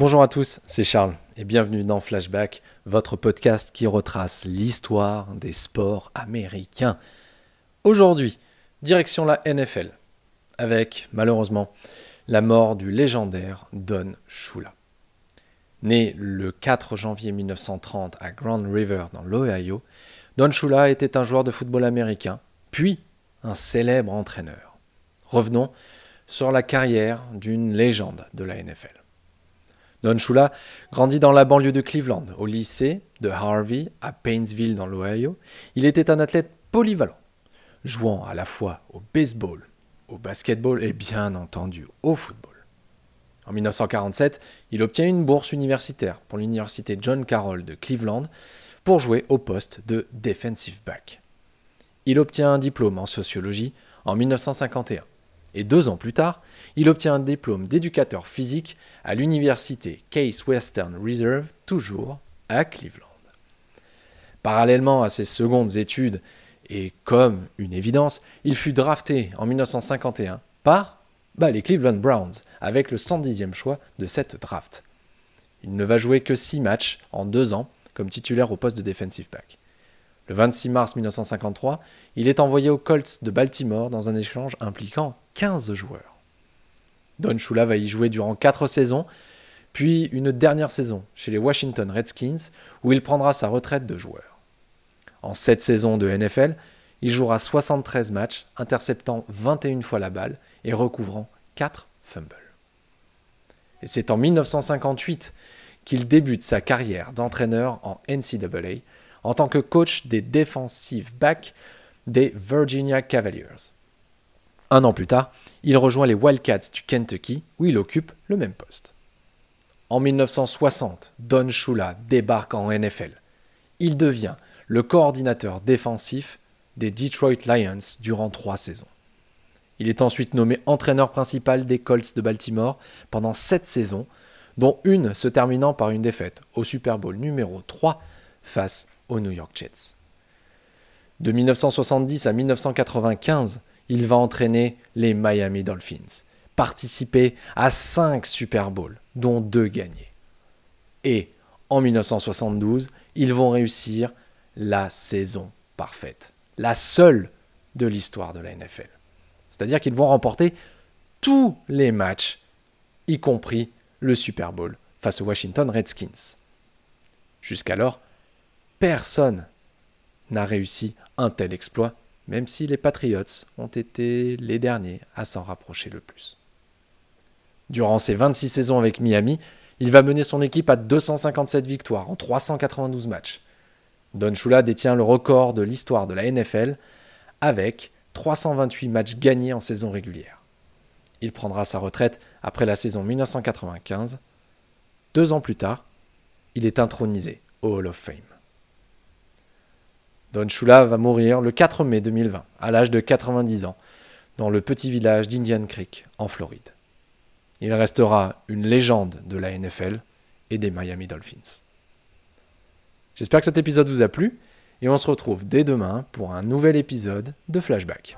Bonjour à tous, c'est Charles et bienvenue dans Flashback, votre podcast qui retrace l'histoire des sports américains. Aujourd'hui, direction la NFL, avec malheureusement la mort du légendaire Don Shula. Né le 4 janvier 1930 à Grand River dans l'Ohio, Don Shula était un joueur de football américain, puis un célèbre entraîneur. Revenons sur la carrière d'une légende de la NFL. Don Shula grandit dans la banlieue de Cleveland, au lycée de Harvey à Painesville dans l'Ohio. Il était un athlète polyvalent, jouant à la fois au baseball, au basketball et bien entendu au football. En 1947, il obtient une bourse universitaire pour l'université John Carroll de Cleveland pour jouer au poste de defensive back. Il obtient un diplôme en sociologie en 1951 et deux ans plus tard, il obtient un diplôme d'éducateur physique à l'université Case Western Reserve, toujours à Cleveland. Parallèlement à ses secondes études, et comme une évidence, il fut drafté en 1951 par bah, les Cleveland Browns, avec le 110e choix de cette draft. Il ne va jouer que 6 matchs en 2 ans comme titulaire au poste de defensive back. Le 26 mars 1953, il est envoyé aux Colts de Baltimore dans un échange impliquant 15 joueurs. Don Shula va y jouer durant 4 saisons, puis une dernière saison chez les Washington Redskins où il prendra sa retraite de joueur. En 7 saisons de NFL, il jouera 73 matchs, interceptant 21 fois la balle et recouvrant 4 fumbles. Et c'est en 1958 qu'il débute sa carrière d'entraîneur en NCAA en tant que coach des defensive backs des Virginia Cavaliers. Un an plus tard, il rejoint les Wildcats du Kentucky où il occupe le même poste. En 1960, Don Shula débarque en NFL. Il devient le coordinateur défensif des Detroit Lions durant trois saisons. Il est ensuite nommé entraîneur principal des Colts de Baltimore pendant sept saisons, dont une se terminant par une défaite au Super Bowl numéro 3 face aux New York Jets. De 1970 à 1995, il va entraîner les Miami Dolphins, participer à 5 Super Bowls, dont 2 gagnés. Et en 1972, ils vont réussir la saison parfaite, la seule de l'histoire de la NFL. C'est-à-dire qu'ils vont remporter tous les matchs, y compris le Super Bowl face aux Washington Redskins. Jusqu'alors, personne n'a réussi un tel exploit même si les Patriots ont été les derniers à s'en rapprocher le plus. Durant ses 26 saisons avec Miami, il va mener son équipe à 257 victoires en 392 matchs. Don Shula détient le record de l'histoire de la NFL avec 328 matchs gagnés en saison régulière. Il prendra sa retraite après la saison 1995. Deux ans plus tard, il est intronisé au Hall of Fame. Don Shula va mourir le 4 mai 2020, à l'âge de 90 ans, dans le petit village d'Indian Creek, en Floride. Il restera une légende de la NFL et des Miami Dolphins. J'espère que cet épisode vous a plu et on se retrouve dès demain pour un nouvel épisode de Flashback.